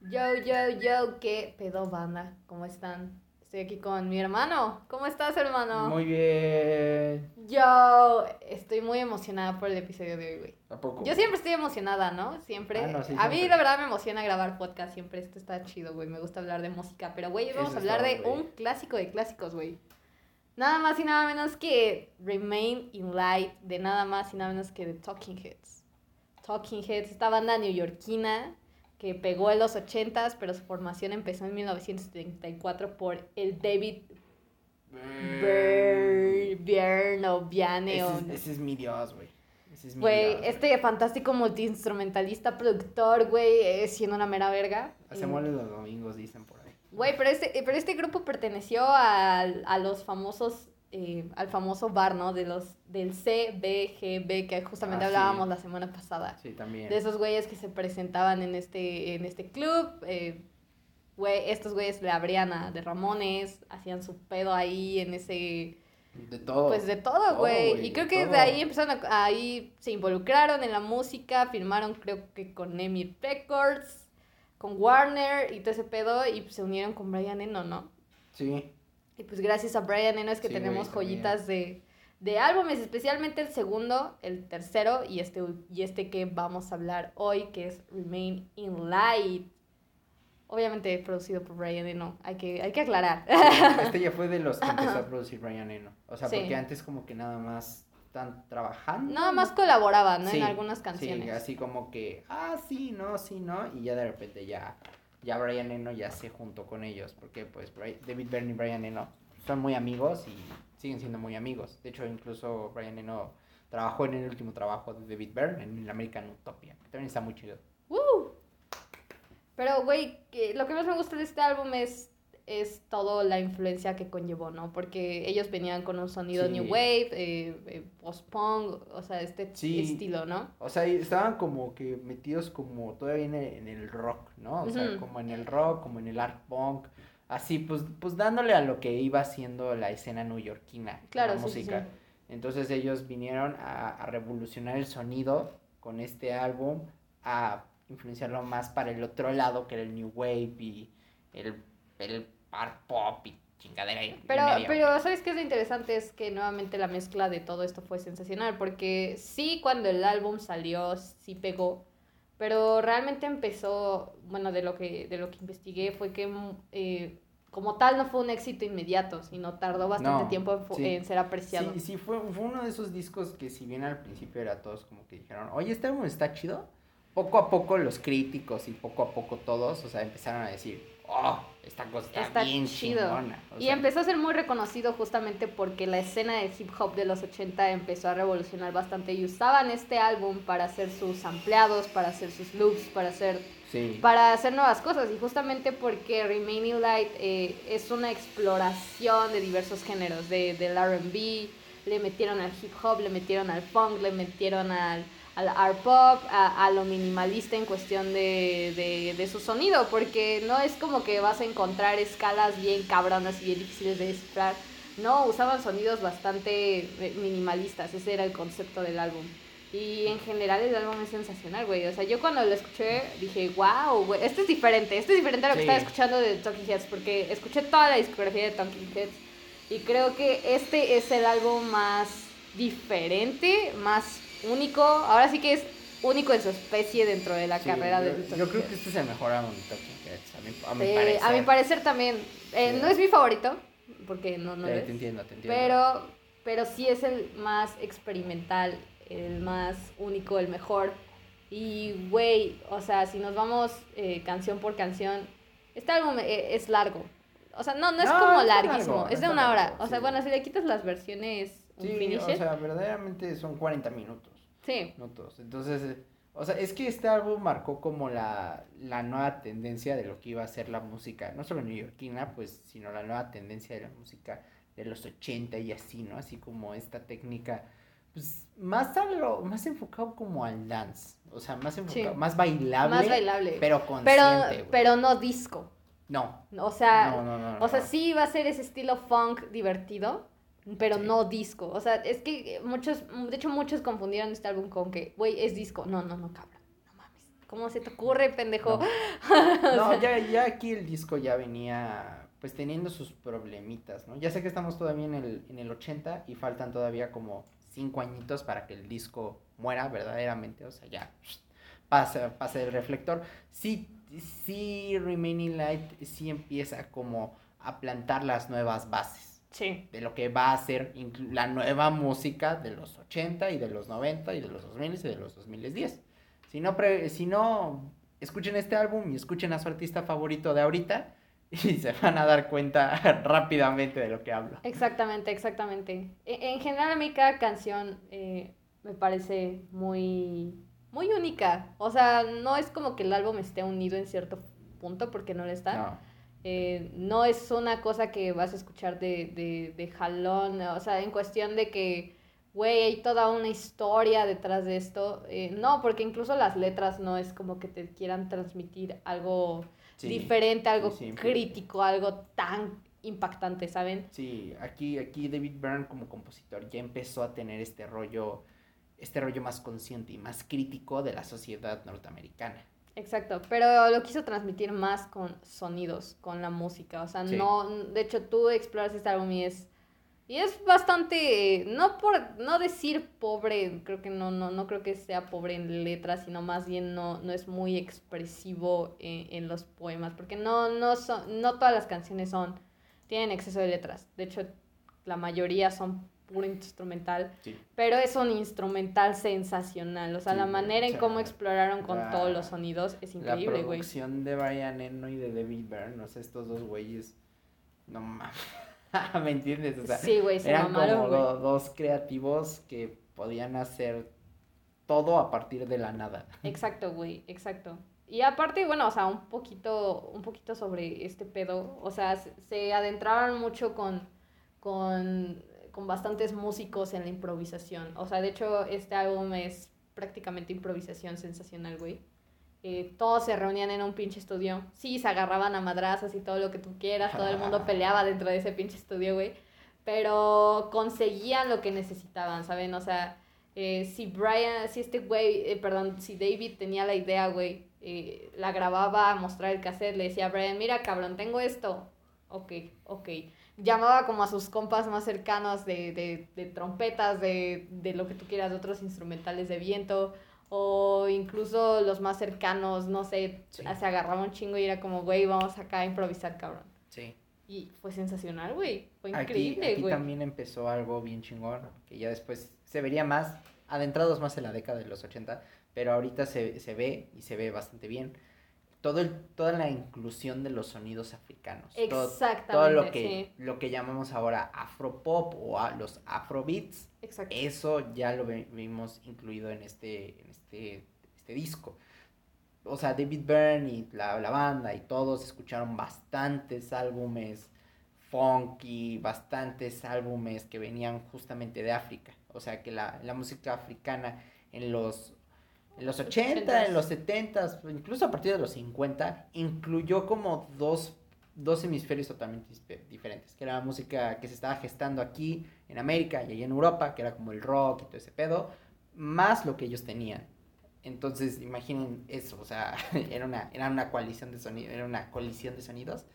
Yo, yo, yo, qué pedo banda, ¿cómo están? Estoy aquí con mi hermano. ¿Cómo estás, hermano? Muy bien. Yo estoy muy emocionada por el episodio de hoy, güey. ¿A poco? Yo siempre estoy emocionada, ¿no? Siempre. Ah, no, sí, a mí, siempre. la verdad, me emociona grabar podcast. Siempre esto está chido, güey. Me gusta hablar de música. Pero, güey, vamos Eso a hablar de un clásico de clásicos, güey. Nada más y nada menos que Remain in Light, de nada más y nada menos que de Talking Heads. Talking Heads, esta banda neoyorquina que pegó en los 80s, pero su formación empezó en 1974 por el David Byrne, o Viane. Ese, es, mi dios, güey. Ese es mi Güey, este fantástico multiinstrumentalista, productor, güey, eh, siendo una mera verga. Hacemos los domingos, dicen por ahí. Güey, pero este, pero este grupo perteneció al- a los famosos, eh, al famoso bar, ¿no? De los, del CBGB, que justamente Ah, sí. hablábamos la semana pasada. Sí, también. De esos güeyes que se presentaban en este, en este club. eh, güey, estos güeyes le abrían a de Ramones, hacían su pedo ahí en ese... De todo. Pues de todo, güey. y creo de que de ahí empezaron a, ahí se involucraron en la música, firmaron creo que con EMI Records, con Warner y todo ese pedo y se unieron con Brian Eno, ¿no? Sí. Y pues gracias a Brian Eno es que Sí, tenemos güey, joyitas de, de álbumes, especialmente el segundo, el tercero y este, y este que vamos a hablar hoy, que es Remain in Light. Obviamente producido por Brian Eno, hay que, hay que aclarar. Este ya fue de los que empezó a producir Brian Eno. O sea, Sí. porque antes como que nada más están trabajando. Nada más colaboraba, ¿no? Sí, en algunas Sí, canciones. así como que, ah, sí, no, sí, no. Y ya de repente ya, ya Brian Eno ya se juntó con ellos. Porque pues David Byrne y Brian Eno son muy amigos y siguen siendo muy amigos. De hecho, incluso Brian Eno trabajó en el último trabajo de David Byrne, en el American Utopia. Que también está muy chido. Pero, güey, lo que más me gusta de este álbum es, es toda la influencia que conllevó, ¿no? Porque ellos venían con un sonido Sí. new wave, eh, eh, post-punk, o sea, este Sí. estilo, ¿no? O sea, estaban como que metidos como todavía en el, en el rock, ¿no? O sea, como en el rock, como en el art punk. Así, pues, pues dándole a lo que iba siendo la escena neoyorquina, Claro, la sí, música. Entonces ellos vinieron a, a revolucionar el sonido con este álbum, a influenciarlo más para el otro lado, que era el new wave y el, el art pop y chingadera. y Pero, media, pero. ¿sabes qué es lo interesante? Es que nuevamente la mezcla de todo esto fue sensacional, porque sí, cuando el álbum salió, sí pegó, pero realmente empezó, bueno, de lo que, de lo que investigué fue que mm, eh, como tal no fue un éxito inmediato, sino tardó bastante No, tiempo en, fu- sí. en ser apreciado. Sí, sí, fue, fue uno de esos discos que si bien al principio era todos como que dijeron, oye, este álbum está chido, poco a poco los críticos y poco a poco todos, o sea, empezaron a decir, oh, esta cosa está, bien chido. chingona. Y sea, empezó a ser muy reconocido justamente porque la escena de hip hop de los 80 empezó a revolucionar bastante y usaban este álbum para hacer sus ampliados, para hacer sus loops, para hacer Sí, para hacer nuevas cosas y justamente porque Remaining Light eh, es una exploración de diversos géneros, de, del RB, le metieron al hip hop, le metieron al funk, le metieron al, al art pop, a, a lo minimalista en cuestión de, de, de su sonido, porque no es como que vas a encontrar escalas bien cabronas y bien difíciles de descifrar. No, usaban sonidos bastante eh, minimalistas, ese era el concepto del álbum. Y en general el álbum es sensacional, güey. O sea, yo cuando lo escuché dije, wow, güey, este es diferente. Este es diferente a lo que Sí. estaba escuchando de Talking Heads, porque escuché toda la discografía de Talking Heads. Y creo que este es el álbum más diferente, más único. Ahora sí que es único en su especie dentro de la sí, carrera yo, de yo Talking creo que este es el mejor a mi, a mi Eh, parecer. a mi parecer también. Eh, Sí. No es mi favorito, porque no, no Sí, lo es. te entiendo, te entiendo. Pero, pero sí es el más experimental, el más único, el mejor. Y, güey, o sea, si nos vamos eh, canción por canción, este álbum eh, es largo. O sea, no, no es No, como larguísimo, largo, es de una hora. o sea, bueno, si le quitas las versiones Sí, o sea, verdaderamente son 40 minutos. Sí. minutos. Entonces, eh, o sea, es que este álbum marcó como la, la nueva tendencia de lo que iba a ser la música, no solo neoyorquina, pues, sino la nueva tendencia de la música de los 80 y así, ¿no? Así como esta técnica, pues, más a lo, más enfocado como al dance, o sea, más enfocado, más bailable, Más bailable. pero consciente, Pero, no disco. No, O sea, no, no, no, O sea, no. sí va a ser ese estilo funk divertido, pero Sí. no disco. O sea, es que muchos, de hecho muchos confundieron este álbum con que, güey, es disco. No, no, no, cabrón. No mames. ¿Cómo se te ocurre, pendejo? No, ya, ya aquí el disco ya venía pues teniendo sus problemitas, ¿no? Ya sé que estamos todavía en el, en el 80 y faltan todavía como cinco añitos para que el disco muera verdaderamente, o sea, ya pase, pase el reflector. Sí, sí, Remaining Light sí empieza como a plantar las nuevas bases. Sí. De lo que va a ser la nueva música de los 80 y de los 90 y de los 2000 y de los 2010. Si no, si no, escuchen este álbum y escuchen a su artista favorito de ahorita y se van a dar cuenta rápidamente de lo que hablo. Exactamente, exactamente. E, en, general a mí cada canción eh, me parece muy, muy única. O sea, no es como que el álbum esté unido en cierto punto porque no lo está. No. Eh, no es una cosa que vas a escuchar de, de, de jalón, o sea, en cuestión de que, güey, hay toda una historia detrás de esto. Eh, no, porque incluso las letras no es como que te quieran transmitir algo diferente, algo crítico, algo tan impactante, ¿saben? Sí, aquí, aquí David Byrne como compositor ya empezó a tener este rollo, este rollo más consciente y más crítico de la sociedad norteamericana. Exacto, pero lo quiso transmitir más con sonidos, con la música, o sea, no, de hecho tú exploras este álbum y es y es bastante, no por no decir pobre, creo que no, no, no creo que sea pobre en letras, sino más bien no, no es muy expresivo en, los poemas, porque no, no, son, no todas las canciones son, tienen exceso de letras. De hecho, la mayoría son puro instrumental, pero es un instrumental sensacional. O sea, la manera en cómo exploraron con todos los sonidos es increíble, güey. La producción de Brian Eno y de David Byrne, o sea, estos dos güeyes, no mames. ¿Me entiendes? O sea, sí, güey, eran como dos creativos que podían hacer todo a partir de la nada. Exacto, güey, exacto. Y aparte, bueno, o sea, un poquito, un poquito sobre este pedo, o sea, se, adentraron mucho con, con, con bastantes músicos en la improvisación. O sea, de hecho, este álbum es prácticamente improvisación sensacional, güey. Eh, todos se reunían en un pinche estudio. Sí, se agarraban a madrazas y todo lo que tú quieras, todo el mundo peleaba dentro de ese pinche estudio, güey. Pero conseguían lo que necesitaban, ¿saben? O sea, eh, si Brian, si este güey, eh, perdón, si David tenía la idea, güey, la grababa a mostrar el cassette, le decía a Brian, mira, cabrón, tengo esto. Ok, ok. Llamaba como a sus compas más cercanos de, de, de trompetas, de, de lo que tú quieras, de otros instrumentales de viento o incluso los más cercanos, no sé, se agarraba un chingo y era como, güey, vamos acá a improvisar, cabrón. Sí. Y fue sensacional, güey. Fue increíble, güey. Aquí, aquí también empezó algo bien chingón, que ya después se vería más, adentrados más en la década de los 80, pero ahorita se, se ve y se ve bastante bien todo el, toda la inclusión de los sonidos africanos. Exactamente. Todo, lo, que, lo que llamamos ahora afropop o a los afrobeats. Exacto. Eso ya lo vimos incluido en este, en este, este disco. O sea, David Byrne y la, la banda y todos escucharon bastantes álbumes funky, bastantes álbumes que venían justamente de África. O sea, que la, la música africana en los en los 80, en los 70, incluso a partir de los 50, incluyó como dos, dos hemisferios totalmente diferentes, que era la música que se estaba gestando aquí en América y allá en Europa, que era como el rock y todo ese pedo, más lo que ellos tenían. Entonces, imaginen eso, o sea, era una, era una coalición de sonidos, era una colisión de sonidos.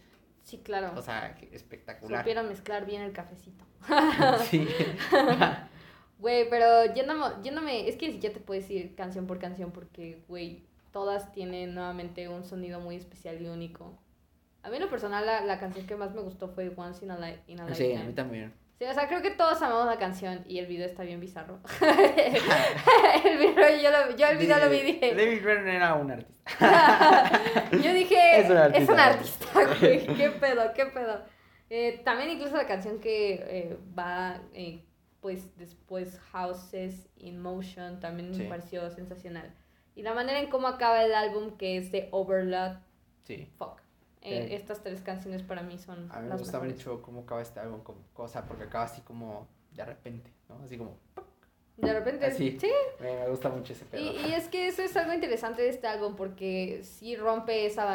Sí, claro. O sea, espectacular. Supieron mezclar bien el cafecito. sí. Güey, pero yéndome, yéndome, es que ya te puedes ir canción por canción porque, güey, todas tienen nuevamente un sonido muy especial y único. A mí en lo personal la, la canción que más me gustó fue Once in a, Life in a Lifetime. Sí, a mí también. Sí, o sea, creo que todos amamos la canción y el video está bien bizarro. el video, yo, lo, yo el video lo vi dije... David Byrne era un artista. yo dije... Es un artista. Es un artista, güey. ¿Qué pedo, qué pedo? Eh, también incluso la canción que eh, va... Eh, pues después Houses in Motion también me pareció sensacional. Y la manera en cómo acaba el álbum, que es de Overload. Sí. Fuck. Eh, estas tres canciones para mí son. A mí me gusta mucho cómo acaba este álbum, como cosa, porque acaba así como de repente, ¿no? Así como. De repente. Sí. Me, gusta mucho ese pedo. Y, y, es que eso es algo interesante de este álbum, porque sí rompe esa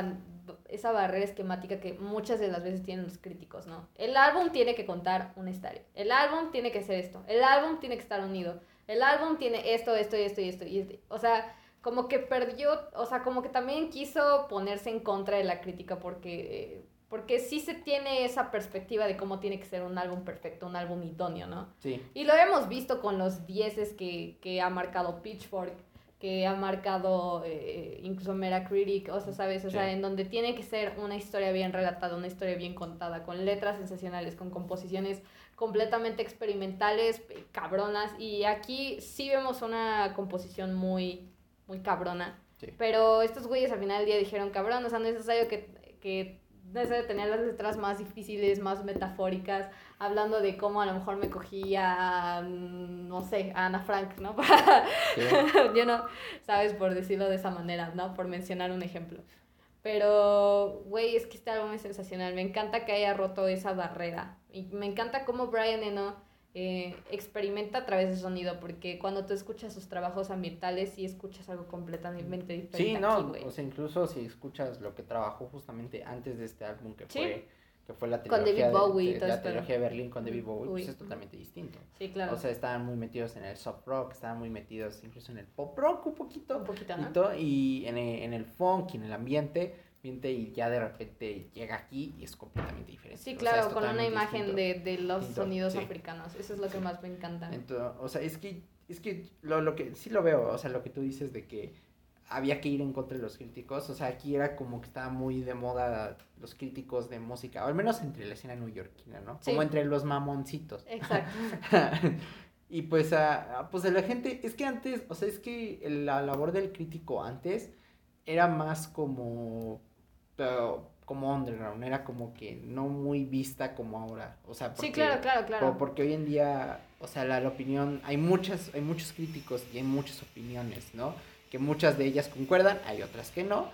esa barrera esquemática que muchas de las veces tienen los críticos, ¿no? El álbum tiene que contar una historia. El álbum tiene que ser esto. El álbum tiene que estar unido. El álbum tiene esto, esto y esto y esto. Y O sea, como que perdió, o sea, como que también quiso ponerse en contra de la crítica porque, porque sí se tiene esa perspectiva de cómo tiene que ser un álbum perfecto, un álbum idóneo, ¿no? Sí. Y lo hemos visto con los dieces que, que ha marcado Pitchfork, que ha marcado eh, incluso Metacritic, o sea, ¿sabes? O sea, en donde tiene que ser una historia bien relatada, una historia bien contada, con letras sensacionales, con composiciones completamente experimentales, eh, cabronas. Y aquí sí vemos una composición muy, muy cabrona. Sí. Pero estos güeyes al final del día dijeron, cabrón, o sea, no es necesario que, que tener las letras más difíciles, más metafóricas, hablando de cómo a lo mejor me cogí a, mm, no sé, a Ana Frank, ¿no? Sí. Yo no, sabes, por decirlo de esa manera, ¿no? Por mencionar un ejemplo. Pero, güey, es que este álbum es sensacional. Me encanta que haya roto esa barrera. Y me encanta cómo Brian Eno eh, experimenta a través del sonido, porque cuando tú escuchas sus trabajos ambientales, sí escuchas algo completamente diferente. Sí, no, o sea, incluso si escuchas lo que trabajó justamente antes de este álbum que Sí. fue que fue la Con trilogía, David de- Bowie y de, todo la esto. trilogía de Berlín con David Bowie, Uy. pues es totalmente distinto. Sí, claro. O sea, estaban muy metidos en el soft rock, estaban muy metidos incluso en el pop rock un poquito. un poquito, y, ¿no? to- y en, el, en el funk y en el ambiente, y ya de repente llega aquí y es completamente diferente. Sí, O sea, claro, con una imagen de, de los Distinto, sonidos sí. africanos. Eso es lo que más me encanta. Entonces, o sea, es que, es que lo, lo que sí lo veo, o sea, lo que tú dices de que había que ir en contra de los críticos, o sea, aquí era como que estaba muy de moda los críticos de música, o al menos entre la escena neoyorquina, ¿no? Sí. Como entre los mamoncitos. Exacto. y pues, a pues a la gente, es que antes, o sea, es que la labor del crítico antes era más como, pero, como underground, era como que no muy vista como ahora, o sea, porque, Sí, claro, claro, claro. porque hoy en día, o sea, la, la opinión, hay muchas, hay muchos críticos y hay muchas opiniones, ¿no? Que muchas de ellas concuerdan, hay otras que no,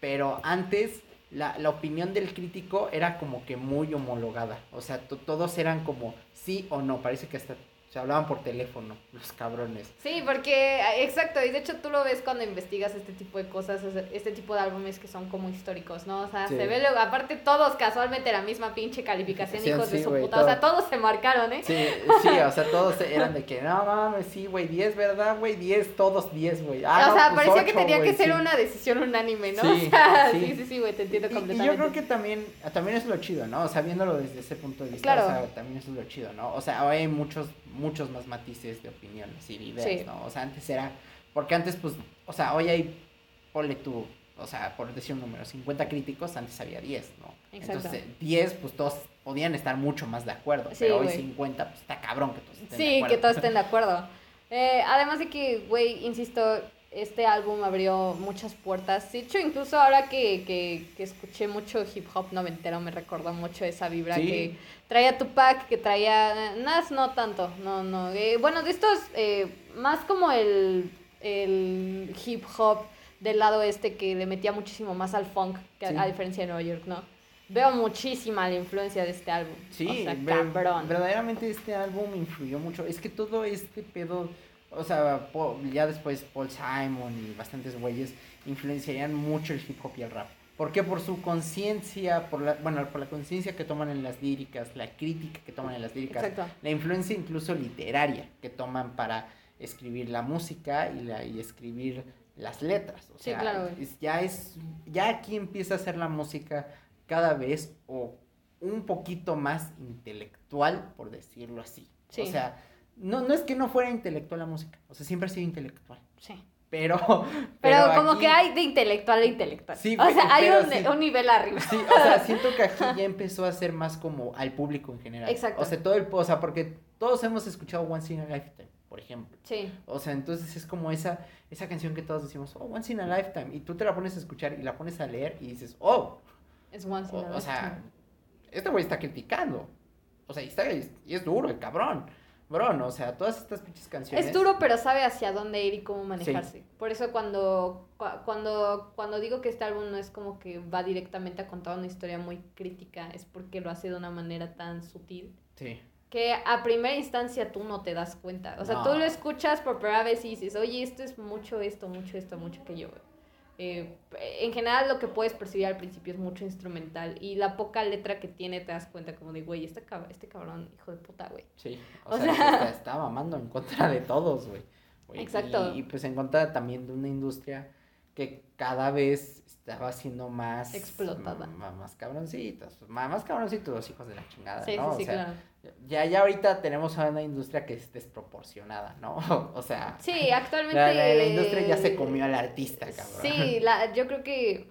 pero antes la, la opinión del crítico era como que muy homologada, o sea, to- todos eran como sí o no, parece que hasta se hablaban por teléfono, los cabrones. Sí, porque, exacto, y de hecho tú lo ves cuando investigas este tipo de cosas, es- este tipo de álbumes que son como históricos, ¿no? O sea, Sí. se ve luego, aparte todos casualmente la misma pinche calificación, Sí, hijos de su puta, o sea, todo. todos se marcaron, ¿eh? Sí, sí, o sea, todos eran de que, no mames, sí, güey, 10, ¿verdad, güey? 10, todos 10, güey. Ah, o no, sea, pues parecía que tenía que ser una decisión unánime, ¿no? Sí, o sea, sí. sí, güey, te entiendo Y- y, completamente. yo creo que también, también es lo chido, ¿no? O sea, viéndolo desde ese punto de vista, Claro. o sea, también es lo chido, ¿no? O sea, hay muchos, muchos más matices de opiniones y de ideas, Sí. ¿no? O sea, antes era, porque antes, pues, o sea, hoy hay, ponle tú, o sea, por decir un número, 50 críticos, antes había 10, ¿no? Exacto. Entonces, 10, pues todos podían estar mucho más de acuerdo, Sí, pero hoy güey. 50, pues está cabrón que todos estén de Sí, acuerdo. que todos estén de acuerdo. Eh, además de que, güey, insisto, este álbum abrió muchas puertas. De hecho, incluso ahora que, que, que escuché mucho hip hop noventero, me recordó mucho esa vibra Sí. que traía Tupac, que traía Nas, no tanto, no, no. eh, bueno, de estos, eh, más como el, el hip hop del lado este que le metía muchísimo más al funk, que a- diferencia de Nueva York, ¿no? Veo muchísima la influencia de este álbum. Sí, o sea, ver- cabrón. verdaderamente este álbum influyó mucho. Es que todo este pedo, o sea, ya después Paul Simon y bastantes güeyes influenciarían mucho el hip hop y el rap. ¿Por qué? Por su conciencia, por la, bueno, por la conciencia que toman en las líricas, la crítica que toman en las líricas, Exacto. la influencia incluso literaria que toman para escribir la música y, la, y escribir las letras. O Sí, sea, claro, es- ya es, ya aquí empieza a ser la música cada vez o un poquito más intelectual, por decirlo así. Sí. O sea, no, no es que no fuera intelectual la música, o sea, siempre ha sido intelectual. Sí. Pero, Pero, como aquí- que hay de intelectual a intelectual. Sí, o sea, hay pero un, sí. un nivel arriba. Sí, o sea, siento que aquí ya empezó a ser más como al público en general. Exacto. O sea, todo el, o sea, porque todos hemos escuchado Once in a Lifetime, por ejemplo. Sí, O sea, entonces es como esa, esa canción que todos decimos, oh, Once in a Lifetime. Y tú te la pones a escuchar y la pones a leer y dices, oh, es once in a o sea, lifetime. este güey está criticando. O sea, y, está, y es duro el cabrón. O sea, todas estas pinches canciones. Es duro, pero sabe hacia dónde ir y cómo manejarse. Por eso cuando, cua- cuando, cuando digo que este álbum no es como que va directamente a contar una historia muy crítica, es porque lo hace de una manera tan sutil Sí. que a primera instancia tú no te das cuenta. O sea, No. tú lo escuchas por primera vez y dices, oye, esto es mucho esto, mucho esto, mucho aquello. Eh, en general lo que puedes percibir al principio es mucho instrumental y la poca letra que tiene te das cuenta como de, güey, este, cab- este cabrón, hijo de puta, güey. Sí. O, O sea, sea- está, está mamando en contra de todos, güey. Exacto. Y, pues en contra también de una industria que cada vez estaba siendo más explotada. Más, cabroncitos, más, cabroncitos los hijos de la chingada, sí, ¿no? Sí, sí, claro. Ya, ya ahorita tenemos una industria que es desproporcionada, ¿no? o sea. Sí, actualmente. La, industria ya se comió al artista, cabrón. Sí, la, yo creo que.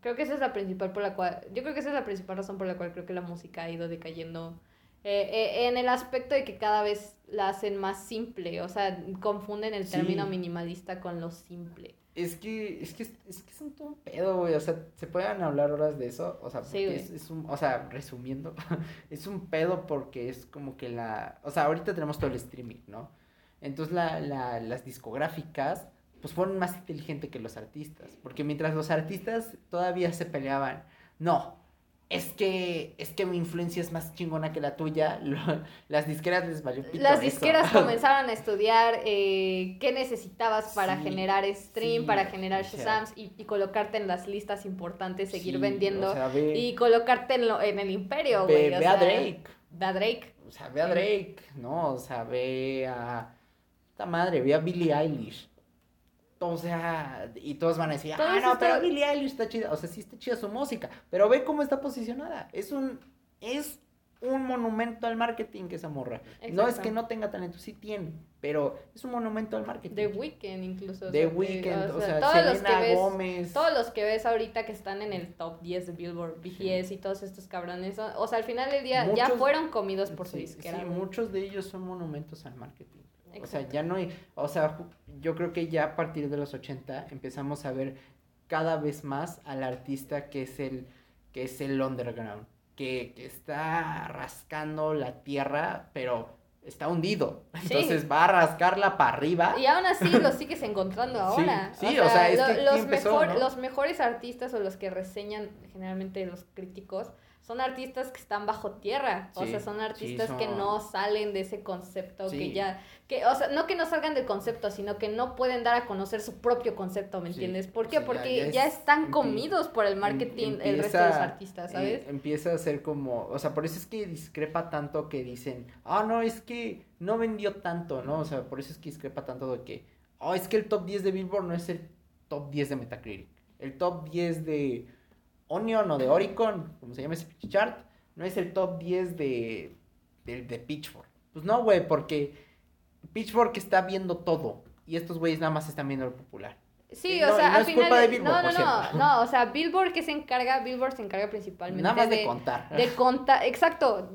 Creo que esa es la principal por la cual. Yo creo que esa es la principal razón por la cual creo que la música ha ido decayendo eh, eh, en el aspecto de que cada vez la hacen más simple, o sea, confunden el término minimalista con lo simple. Es que, es que, es que es un todo un pedo, güey, o sea, se pueden hablar horas de eso, o sea, porque es, es, un, o sea, resumiendo, es un pedo porque es como que la, o sea, ahorita tenemos todo el streaming, ¿no? Entonces la, la, las discográficas, pues fueron más inteligentes que los artistas, porque mientras los artistas todavía se peleaban, no, es que, es que mi influencia es más chingona que la tuya, las disqueras les valió pito Las disqueras comenzaron a estudiar eh, qué necesitabas para generar stream, para generar Shazams y, y, colocarte en las listas importantes, seguir vendiendo y colocarte en, lo, en el imperio, güey. Ve, a Drake. Ve a Drake. O sea, ve a Drake, ¿no? O sea, ve a... Esta madre, ve a Billie Eilish. O sea, y todos van a decir, ah, no, pero Billie Eilish está chida. O sea, sí está chida su música, pero ve cómo está posicionada. Es un, es un monumento al marketing esa morra. No es que no tenga talento, sí tiene, pero es un monumento al marketing. The Weeknd incluso. The Weeknd, o sea, todos los que ves, Gómez. Todos los que ves ahorita que están en el top 10 de Billboard, BTS y todos estos cabrones, o sea, al final del día ya fueron comidos por su disquera. Sí, muchos de ellos son monumentos al marketing. O sea, ya no hay, o sea, yo creo que ya a partir de los 80 empezamos a ver cada vez más al artista que es el, que es el underground, que, que está rascando la tierra, pero está hundido. Entonces va a rascarla para arriba. Y aún así lo sigues encontrando ahora. Sí, o sea, es que los, mejor, los mejores artistas o los que reseñan generalmente los críticos son artistas que están bajo tierra, o sea, son artistas que no salen de ese concepto, que ya, que, o sea, no que no salgan del concepto, sino que no pueden dar a conocer su propio concepto, ¿me entiendes? ¿Por qué? Porque ya, están comidos por el marketing el resto de los artistas, ¿sabes? Eh, empieza a ser como, o sea, por eso es que discrepa tanto que dicen, ah, no, es que no vendió tanto, ¿no? O sea, por eso es que discrepa tanto de que, oh, es que el top 10 de Billboard no es el top 10 de Metacritic, el top 10 de Onion o de Oricon, como se llama ese chart, no es el top 10 de, de, Pitchfork. Pues no, güey, porque Pitchfork está viendo todo y estos güeyes nada más están viendo lo popular. Sí, o sea, al final. De Billboard, no, no, no, no, o sea, Billboard que se encarga, Billboard se encarga principalmente nada más de, contar. De contar, exacto.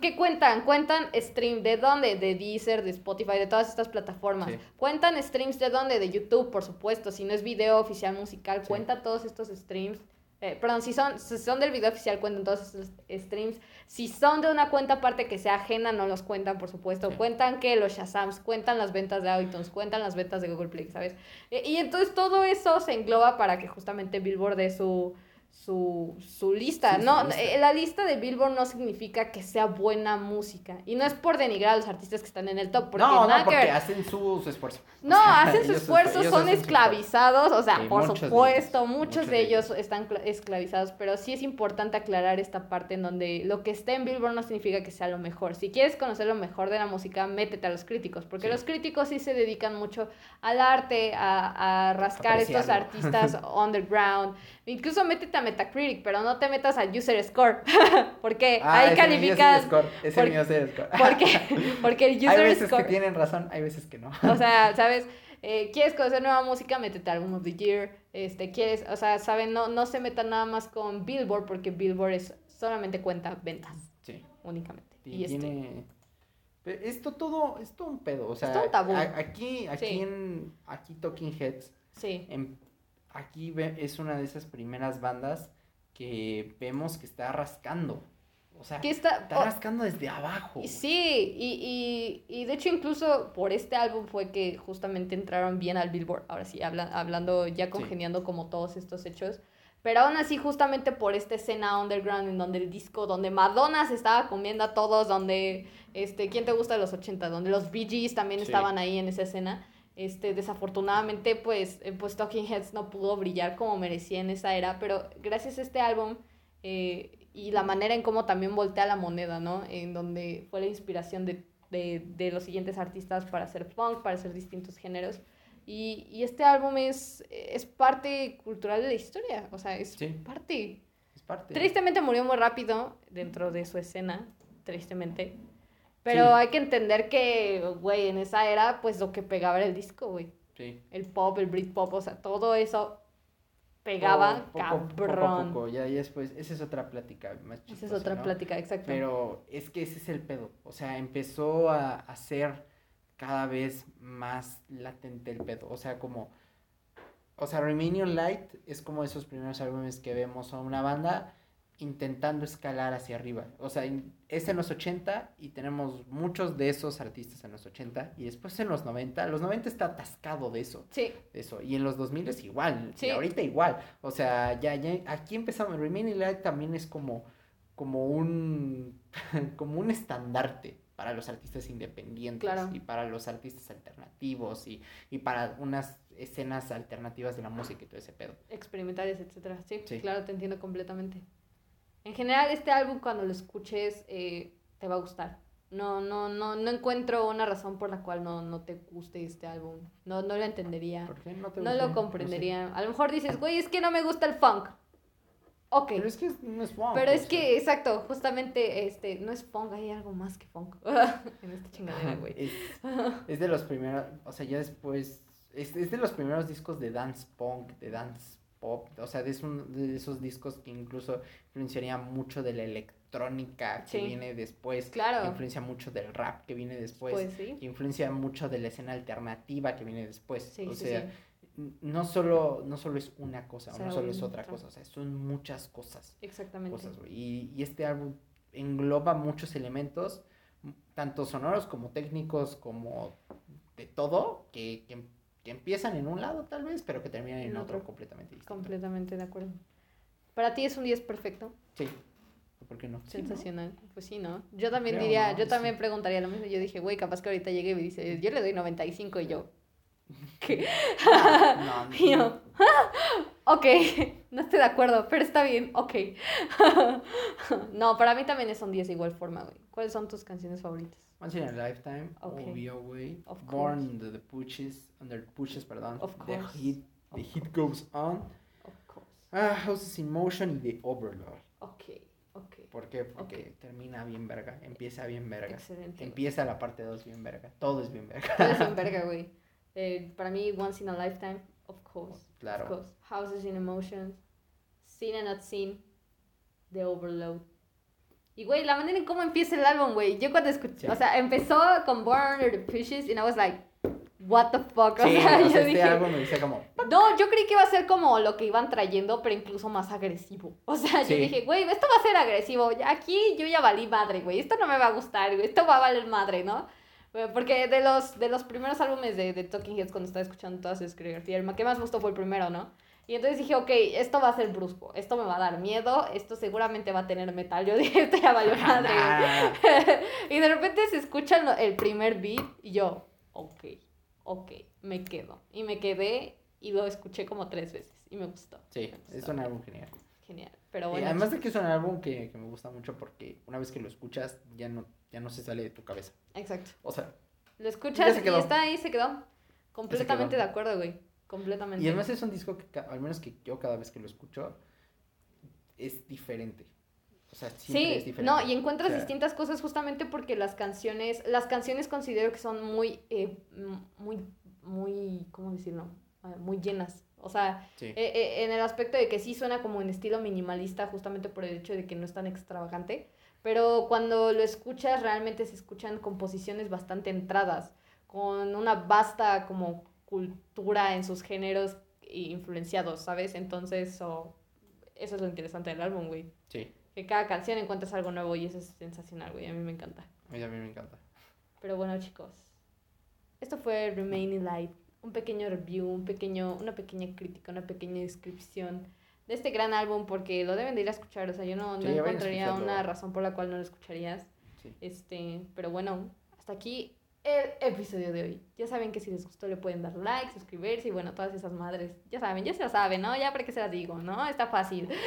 ¿Qué cuentan? Cuentan stream de dónde? De Deezer, de Spotify, de todas estas plataformas. Cuentan streams de dónde? De YouTube, por supuesto. Si no es video oficial musical, cuenta todos estos streams eh, perdón, si son, si son del video oficial, cuentan todos esos streams. Si son de una cuenta aparte que sea ajena, no los cuentan, por supuesto. Cuentan que los Shazams, cuentan las ventas de iTunes, cuentan las ventas de Google Play, ¿sabes? Eh, y entonces todo eso se engloba para que justamente Billboard dé su su, su lista. no, eh, la lista de Billboard no significa que sea buena música. Y no es por denigrar a los artistas que están en el top. Porque no, no, porque hacen su, esfuerzo. No, hacen su esfuerzo, son esclavizados. O sea, por supuesto, muchos, de, ellos, están esclavizados. Pero sí es importante aclarar esta parte en donde lo que está en Billboard no significa que sea lo mejor. Si quieres conocer lo mejor de la música, métete a los críticos. Porque los críticos sí se dedican mucho al arte, a, a rascar estos artistas underground. Incluso métete a Metacritic, pero no te metas a User Score. porque ah, ahí calificas. Es el User Score. porque, porque el User Score. Hay veces que tienen razón, hay veces que no. o sea, ¿sabes? Eh, ¿Quieres conocer nueva música? Métete a Album of the Year. Este, ¿quieres? O sea, ¿saben? No, no se metan nada más con Billboard porque Billboard es, solamente cuenta ventas. Sí. Únicamente. Y, este tiene. Esto todo, es todo un pedo. O sea, es todo un tabú. aquí, aquí en. Aquí Talking Heads. Sí. En aquí es una de esas primeras bandas que vemos que está rascando. O sea, está, rascando desde abajo. Sí, y, y, y, de hecho incluso por este álbum fue que justamente entraron bien al Billboard, ahora sí, hablando, ya congeniando como todos estos hechos. Pero aún así, justamente por esta escena underground en donde el disco, donde Madonna se estaba comiendo a todos, donde, este, ¿quién te gusta de los 80? Donde los Bee Gees también estaban ahí en esa escena este, desafortunadamente, pues, eh, pues Talking Heads no pudo brillar como merecía en esa era, pero gracias a este álbum eh, y la manera en cómo también voltea la moneda, ¿no? En donde fue la inspiración de de, de los siguientes artistas para hacer punk, para hacer distintos géneros. Y, y este álbum es, es parte cultural de la historia, o sea, es Sí. parte. Es parte. Tristemente murió muy rápido dentro de su escena, tristemente. Pero Sí. hay que entender que, güey, en esa era, pues lo que pegaba era el disco, güey. Sí. El pop, el Britpop, o sea, todo eso pegaba Poco- cabrón. poco, ya, ya después, esa es otra plática más Esa es otra ¿no? plática, exacto. Pero es que ese es el pedo. O sea, empezó a, a ser cada vez más latente el pedo. O sea, como. O sea, Remaining Light es como esos primeros álbumes que vemos a una banda intentando escalar hacia arriba. O sea, es en los 80 y tenemos muchos de esos artistas en los 80 y después en los 90. Los 90 está atascado de eso. Sí, de Eso, y en los 2000 es igual, Sí. y ahorita igual, o sea, ya, ya, aquí empezamos, Remaining Light también es como, como un, como un estandarte para los artistas independientes Claro. y para los artistas alternativos y, y para unas escenas alternativas de la música y todo ese pedo. experimentales, etcétera. Sí, Sí. claro, te entiendo completamente. En general, este álbum cuando lo escuches eh, te va a gustar. No, no, no, no encuentro una razón por la cual no, no te guste este álbum. No, no lo entendería. ¿Por qué no te No gusta? lo sé. comprendería. A lo mejor dices, güey, es que no me gusta el funk. Ok. Pero es que no es funk, Pero o es sea. que, exacto, justamente, este, no es funk, hay algo más que funk en esta chingadera, güey. Es, es de los primeros, o sea, ya después, es, es de los primeros discos de dance punk, de dance pop, o sea, es uno de esos discos que incluso influenciaría mucho de la electrónica que Sí. viene después, que Claro, influencia mucho del rap que viene después, pues sí. que influencia mucho de la escena alternativa que viene después, Sí, o sea, no solo, no solo es una cosa, o sea, no solo es un- otra cosa, o sea, son muchas cosas Exactamente. cosas. Y, y este álbum engloba muchos elementos, tanto sonoros como técnicos, como de todo, que, que, que empiezan en un lado tal vez, pero que terminan en, En otro, otro. completamente distinto. Completamente de acuerdo. Para ti es un 10 perfecto, Sí. ¿Por qué no? Sí, ¿no? sensacional. Pues sí, ¿no? Yo también Creo, diría, ¿no? yo Sí. también preguntaría lo mismo. Yo dije, güey, capaz que ahorita llegue y me dice, yo le doy 95 y yo, ¿qué? No, no, Y yo, ok, no estoy de acuerdo, pero está bien, ok. no, para mí también es un 10 de igual forma, güey. ¿Cuáles son tus canciones favoritas? Once in a Lifetime, Ok. OVO, güey. Born course. under the pushes, under pushes, perdón. Of The course. Heat, the Of heat Goes On. Of course. Ah, Houses in Motion y The Overlord. Ok, ok. ¿Por qué? Porque termina bien verga, empieza bien verga. Excelente. Empieza la parte 2 bien verga. Todo es bien verga. Todo es en verga, güey. Eh, para mí, Once in a Lifetime, of course. Claro. Of course. Houses in Emotions, Seen and Not Seen, The Overload. Y, güey, la manera en cómo empieza el álbum, güey. Yo cuando escuché, Sí. o sea, empezó con Born Under the Pushes y I was like, what the fuck. O Sí, sea, yo este dije, álbum me decía como, no, yo creí que iba a ser como lo que iban trayendo, pero incluso más agresivo. O sea, Sí. yo dije, güey, esto va a ser agresivo. Aquí yo ya valí madre, güey. Esto no me va a gustar, güey. Esto va a valer madre, ¿no? Porque de los, de los primeros álbumes de, de Talking Heads, cuando estaba escuchando toda su discografía, el que más gustó fue el primero, ¿no? Y entonces dije, ok, esto va a ser brusco, esto me va a dar miedo, esto seguramente va a tener metal. Yo dije, esto ya valió madre, güey. "Ah, y de repente se escucha el, primer beat y yo, ok, ok, me quedo. Y me quedé y lo escuché como tres veces y me gustó. Sí, Me es un álbum genial. Genial. Pero Y bueno. además de que es un álbum que, que me gusta mucho porque una vez que lo escuchas ya no, ya no se sale de tu cabeza. Exacto. O sea, Lo escuchas y está ahí, se quedó. Completamente quedó. de acuerdo, güey. Completamente. y además es un disco que al menos que yo cada vez que lo escucho es diferente. O sea, siempre es diferente. no, y encuentras O sea, distintas cosas justamente porque las canciones, las canciones considero que son muy, eh, muy, muy, ¿cómo decirlo? Ah, Muy llenas. O sea, Sí, Eh, eh, en el aspecto de que sí suena como en estilo minimalista, justamente por el hecho de que no es tan extravagante, pero cuando lo escuchas realmente se escuchan composiciones bastante entradas, con una vasta como cultura en sus géneros influenciados, ¿sabes? Entonces, oh, eso es lo interesante del álbum, güey. sí, Que cada canción encuentras algo nuevo y eso es sensacional, güey. A mí me encanta. a mí también me encanta. Pero bueno, chicos. Esto fue Remaining Light. Un pequeño review, un pequeño, una pequeña crítica, una pequeña descripción de este gran álbum porque lo deben de ir a escuchar. O sea, yo no, no Sí, a encontraría una razón por la cual no lo escucharías. Sí. Este, pero bueno, hasta aquí el episodio de hoy. Ya saben que si les gustó le pueden dar like, suscribirse y bueno, todas esas madres. Ya saben, ya se lo saben, ¿no? Ya para qué se las digo, ¿no? Está fácil.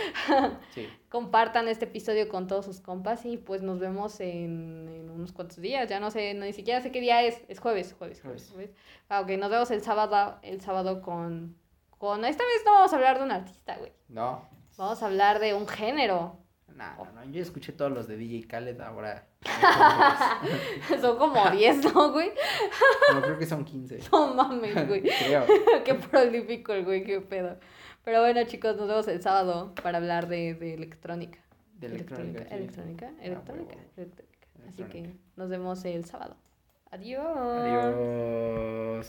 Sí. Compartan este episodio con todos sus compas y pues nos vemos en, en unos cuantos días. Ya no sé, no, ni siquiera sé qué día es. Es jueves, jueves, jueves. Jueves. jueves. Ah, ok, nos vemos el sábado, el sábado con, con... Esta vez no vamos a hablar de un artista, güey. No. Vamos a hablar de un género. No, no, no. Yo escuché todos los de DJ Khaled ahora. Son como 10, ¿no, güey? No, creo que son 15. No mames, güey. Creo. qué prolífico el güey, qué pedo. Pero bueno, chicos, nos vemos el sábado para hablar de, de electrónica. De electrónica. sí. electrónica, electrónica, huevo. electrónica. Así Electrónica. que nos vemos el sábado. Adiós. Adiós.